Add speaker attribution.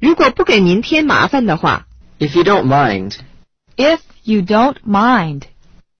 Speaker 1: 如果不给您添麻烦的话。
Speaker 2: If you don't mind.
Speaker 3: If you don't mind.